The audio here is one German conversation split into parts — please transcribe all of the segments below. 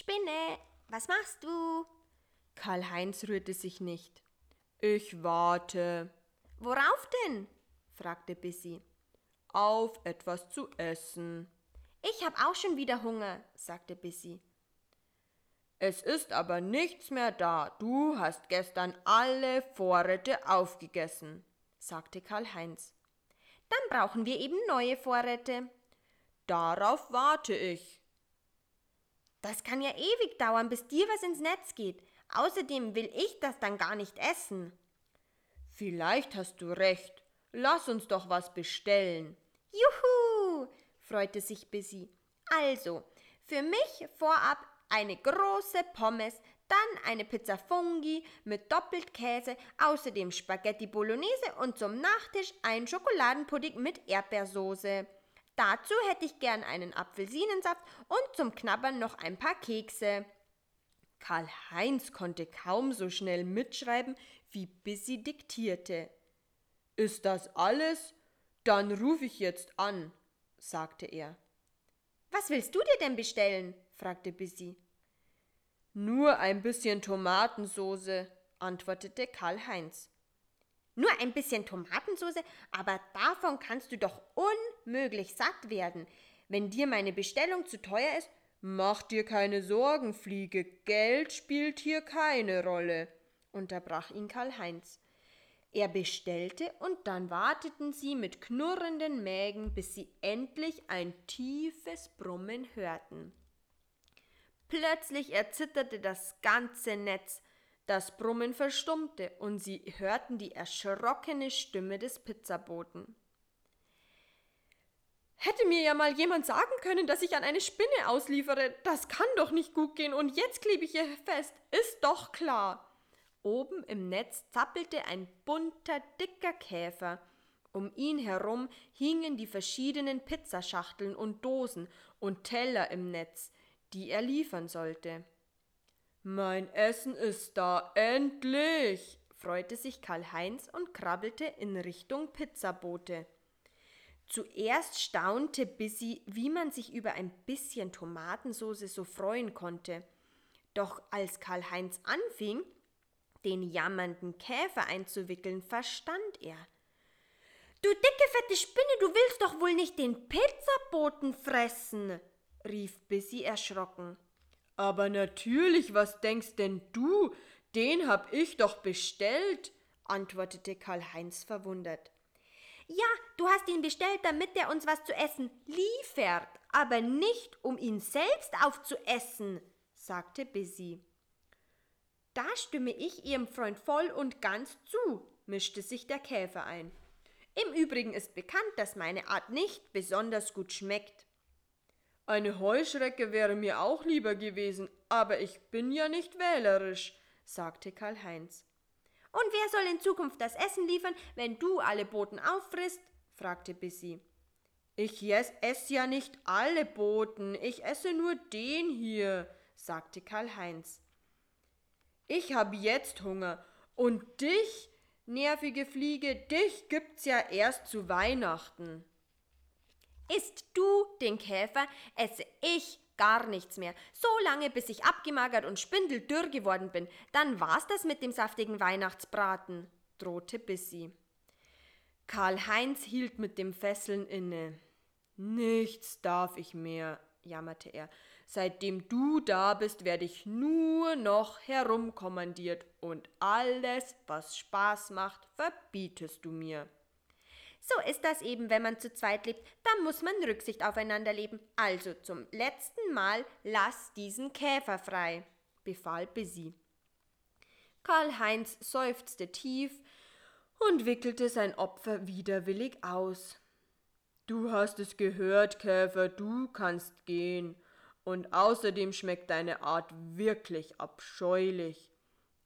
Spinne, was machst du? Karl-Heinz rührte sich nicht. Ich warte. Worauf denn? fragte Bissi. Auf etwas zu essen. Ich hab auch schon wieder Hunger, sagte Bissi. Es ist aber nichts mehr da. Du hast gestern alle Vorräte aufgegessen, sagte Karl-Heinz. Dann brauchen wir eben neue Vorräte. Darauf warte ich. Das kann ja ewig dauern, bis dir was ins Netz geht. Außerdem will ich das dann gar nicht essen. Vielleicht hast du recht. Lass uns doch was bestellen. Juhu! freute sich Bissy. Also, für mich vorab eine große Pommes, dann eine Pizza Fungi mit Doppeltkäse, außerdem Spaghetti Bolognese und zum Nachtisch ein Schokoladenpudding mit Erdbeersoße. Dazu hätte ich gern einen Apfelsinensaft und zum Knabbern noch ein paar Kekse. Karl-Heinz konnte kaum so schnell mitschreiben, wie Bissy diktierte. Ist das alles? Dann rufe ich jetzt an, sagte er. Was willst du dir denn bestellen? fragte Bissy. Nur ein bisschen Tomatensoße, antwortete Karl-Heinz. Nur ein bisschen Tomatensoße, aber davon kannst du doch unmöglich satt werden. Wenn dir meine Bestellung zu teuer ist, mach dir keine Sorgen, Fliege, Geld spielt hier keine Rolle, unterbrach ihn Karl-Heinz. Er bestellte und dann warteten sie mit knurrenden Mägen, bis sie endlich ein tiefes Brummen hörten. Plötzlich erzitterte das ganze Netz, das Brummen verstummte und sie hörten die erschrockene Stimme des Pizzaboten. Hätte mir ja mal jemand sagen können, dass ich an eine Spinne ausliefere. Das kann doch nicht gut gehen und jetzt klebe ich hier fest. Ist doch klar. Oben im Netz zappelte ein bunter, dicker Käfer. Um ihn herum hingen die verschiedenen Pizzaschachteln und Dosen und Teller im Netz, die er liefern sollte. Mein Essen ist da, endlich! freute sich Karl-Heinz und krabbelte in Richtung Pizzabote. Zuerst staunte Bissy, wie man sich über ein bisschen Tomatensoße so freuen konnte. Doch als Karl-Heinz anfing, den jammernden Käfer einzuwickeln, verstand er. Du dicke, fette Spinne, du willst doch wohl nicht den Pizzaboten fressen, rief Bissy erschrocken. Aber natürlich, was denkst denn du? Den hab ich doch bestellt, antwortete Karl-Heinz verwundert. Ja, du hast ihn bestellt, damit er uns was zu essen liefert, aber nicht um ihn selbst aufzuessen, sagte Bissy. Da stimme ich Ihrem Freund voll und ganz zu, mischte sich der Käfer ein. Im Übrigen ist bekannt, dass meine Art nicht besonders gut schmeckt. Eine Heuschrecke wäre mir auch lieber gewesen, aber ich bin ja nicht wählerisch, sagte Karl-Heinz. Und wer soll in Zukunft das Essen liefern, wenn du alle Boten auffrisst? fragte Bissy. Ich esse ja nicht alle Boten, ich esse nur den hier, sagte Karl-Heinz. Ich habe jetzt Hunger und dich, nervige Fliege, dich gibt's ja erst zu Weihnachten. Isst du den Käfer, esse ich gar nichts mehr. So lange, bis ich abgemagert und spindeldürr geworden bin. Dann war's das mit dem saftigen Weihnachtsbraten, drohte Bissy. Karl-Heinz hielt mit dem Fesseln inne. Nichts darf ich mehr, jammerte er. Seitdem du da bist, werde ich nur noch herumkommandiert und alles, was Spaß macht, verbietest du mir. So ist das eben, wenn man zu zweit lebt. Da muss man Rücksicht aufeinander leben. Also zum letzten Mal lass diesen Käfer frei, befahl Busy. Karl-Heinz seufzte tief und wickelte sein Opfer widerwillig aus. Du hast es gehört, Käfer, du kannst gehen. Und außerdem schmeckt deine Art wirklich abscheulich.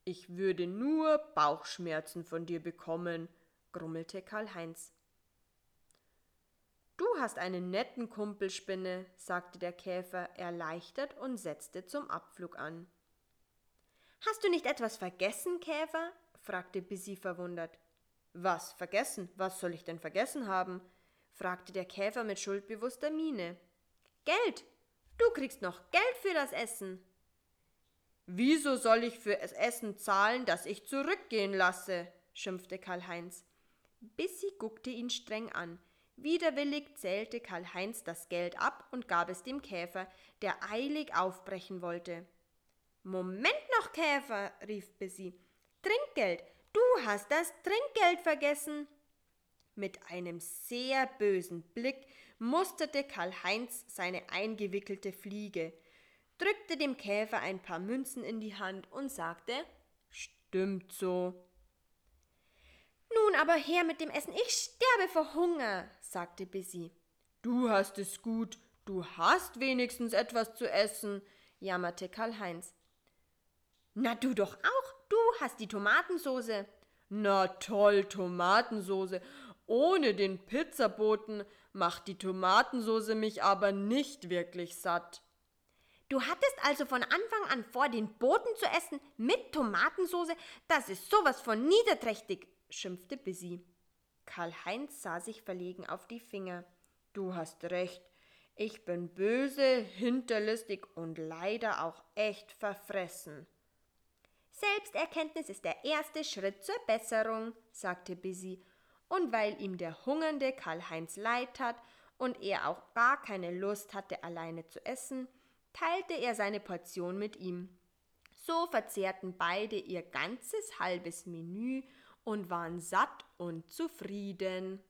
Ich würde nur Bauchschmerzen von dir bekommen, grummelte Karl-Heinz. Du hast einen netten Kumpel, Spinne, sagte der Käfer erleichtert und setzte zum Abflug an. Hast du nicht etwas vergessen, Käfer? fragte Bissy verwundert. Was vergessen? Was soll ich denn vergessen haben? fragte der Käfer mit schuldbewusster Miene. Geld. Du kriegst noch Geld für das Essen. Wieso soll ich für das Essen zahlen, das ich zurückgehen lasse? schimpfte Karl-Heinz. Bissi guckte ihn streng an. Widerwillig zählte Karl-Heinz das Geld ab und gab es dem Käfer, der eilig aufbrechen wollte. Moment noch, Käfer, rief Bissi. Trinkgeld, du hast das Trinkgeld vergessen. Mit einem sehr bösen Blick musterte Karl-Heinz seine eingewickelte Fliege, drückte dem Käfer ein paar Münzen in die Hand und sagte: Stimmt so. Nun aber her mit dem Essen, ich sterbe vor Hunger, sagte Bissi. Du hast es gut, du hast wenigstens etwas zu essen, jammerte Karl-Heinz. Na du doch auch, du hast die Tomatensoße. Na toll, Tomatensoße. Ohne den Pizzaboten macht die Tomatensoße mich aber nicht wirklich satt. Du hattest also von Anfang an vor, den Boten zu essen mit Tomatensoße? Das ist sowas von niederträchtig, schimpfte Bissi. Karl-Heinz sah sich verlegen auf die Finger. Du hast recht. Ich bin böse, hinterlistig und leider auch echt verfressen. Selbsterkenntnis ist der erste Schritt zur Besserung, sagte Bissi und weil ihm der hungernde Karl-Heinz leid tat und er auch gar keine Lust hatte, alleine zu essen, teilte er seine Portion mit ihm. So verzehrten beide ihr ganzes halbes Menü und waren satt und zufrieden.